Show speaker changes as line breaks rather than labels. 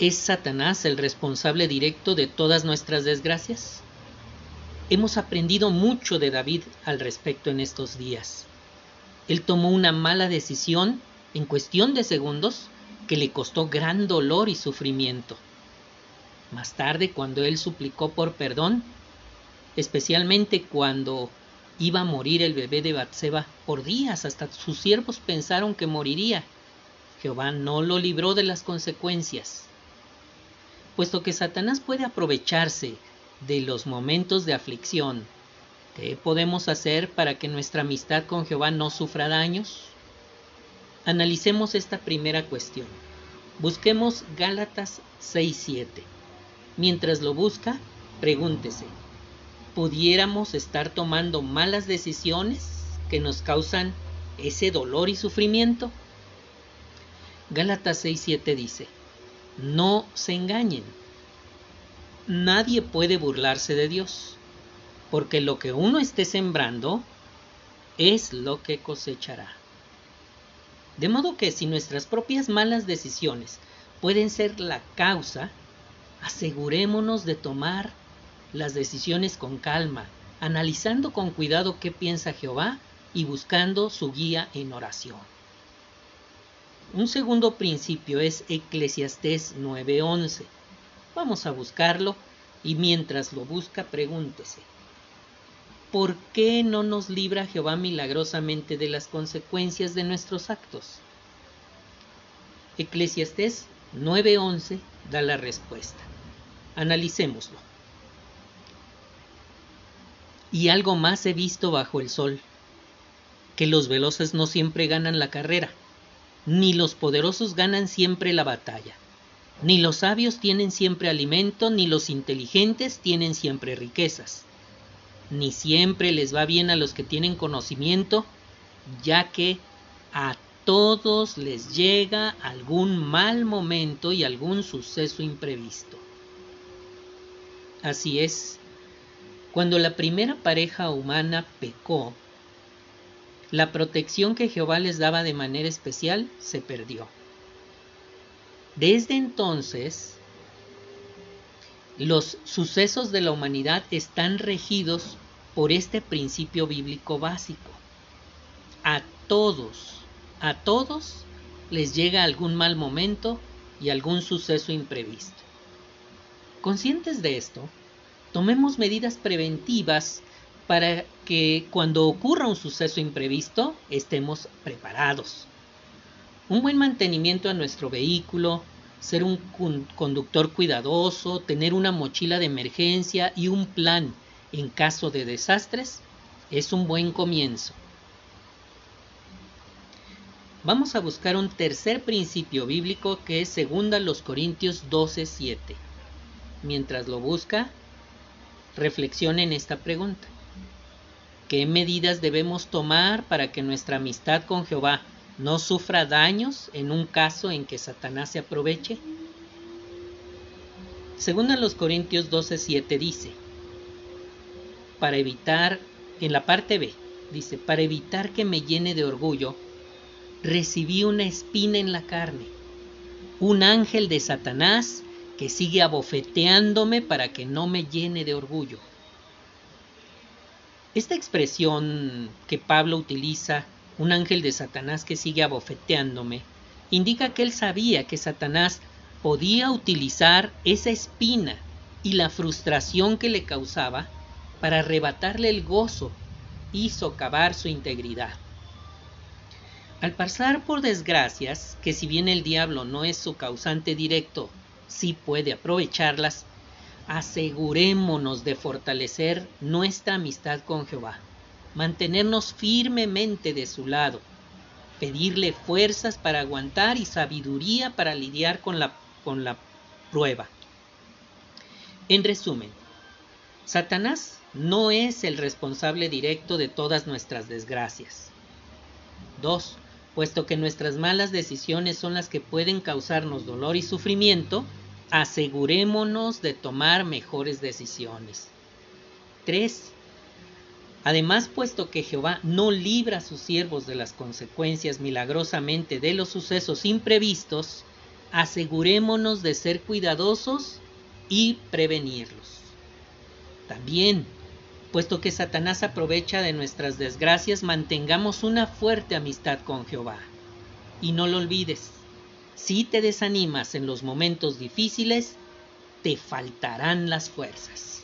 ¿Es Satanás el responsable directo de todas nuestras desgracias? Hemos aprendido mucho de David al respecto en estos días. Él tomó una mala decisión en cuestión de segundos que le costó gran dolor y sufrimiento. Más tarde, cuando él suplicó por perdón, especialmente cuando iba a morir el bebé de Batseba por días, hasta sus siervos pensaron que moriría. Jehová no lo libró de las consecuencias. Puesto que Satanás puede aprovecharse de los momentos de aflicción, ¿qué podemos hacer para que nuestra amistad con Jehová no sufra daños? Analicemos esta primera cuestión. Busquemos Gálatas 6.7. Mientras lo busca, pregúntese, ¿pudiéramos estar tomando malas decisiones que nos causan ese dolor y sufrimiento? Gálatas 6.7 dice, no se engañen, nadie puede burlarse de Dios, porque lo que uno esté sembrando es lo que cosechará. De modo que si nuestras propias malas decisiones pueden ser la causa, asegurémonos de tomar las decisiones con calma, analizando con cuidado qué piensa Jehová y buscando su guía en oración. Un segundo principio es Eclesiastés 9:11. Vamos a buscarlo y mientras lo busca pregúntese, ¿por qué no nos libra Jehová milagrosamente de las consecuencias de nuestros actos? Eclesiastés 9:11 da la respuesta. Analicémoslo. Y algo más he visto bajo el sol, que los veloces no siempre ganan la carrera, ni los poderosos ganan siempre la batalla, ni los sabios tienen siempre alimento, ni los inteligentes tienen siempre riquezas, ni siempre les va bien a los que tienen conocimiento, ya que a todos les llega algún mal momento y algún suceso imprevisto. Así es, cuando la primera pareja humana pecó, la protección que Jehová les daba de manera especial se perdió. Desde entonces, los sucesos de la humanidad están regidos por este principio bíblico básico. A todos, a todos les llega algún mal momento y algún suceso imprevisto. Conscientes de esto, tomemos medidas preventivas para que cuando ocurra un suceso imprevisto estemos preparados. Un buen mantenimiento a nuestro vehículo, ser un conductor cuidadoso, tener una mochila de emergencia y un plan en caso de desastres es un buen comienzo. Vamos a buscar un tercer principio bíblico que es 2 Corintios 12:7 mientras lo busca, reflexione en esta pregunta. ¿Qué medidas debemos tomar para que nuestra amistad con Jehová no sufra daños en un caso en que Satanás se aproveche? Según a los Corintios 12:7 dice, para evitar, en la parte B, dice, para evitar que me llene de orgullo, recibí una espina en la carne, un ángel de Satanás que sigue abofeteándome para que no me llene de orgullo. Esta expresión que Pablo utiliza, un ángel de Satanás que sigue abofeteándome, indica que él sabía que Satanás podía utilizar esa espina y la frustración que le causaba para arrebatarle el gozo y socavar su integridad. Al pasar por desgracias, que si bien el diablo no es su causante directo, si puede aprovecharlas, asegurémonos de fortalecer nuestra amistad con Jehová, mantenernos firmemente de su lado, pedirle fuerzas para aguantar y sabiduría para lidiar con la, con la prueba. En resumen, Satanás no es el responsable directo de todas nuestras desgracias. 2 puesto que nuestras malas decisiones son las que pueden causarnos dolor y sufrimiento, asegurémonos de tomar mejores decisiones. 3. Además, puesto que Jehová no libra a sus siervos de las consecuencias milagrosamente de los sucesos imprevistos, asegurémonos de ser cuidadosos y prevenirlos. También, puesto que Satanás aprovecha de nuestras desgracias, mantengamos una fuerte amistad con Jehová. Y no lo olvides, si te desanimas en los momentos difíciles, te faltarán las fuerzas.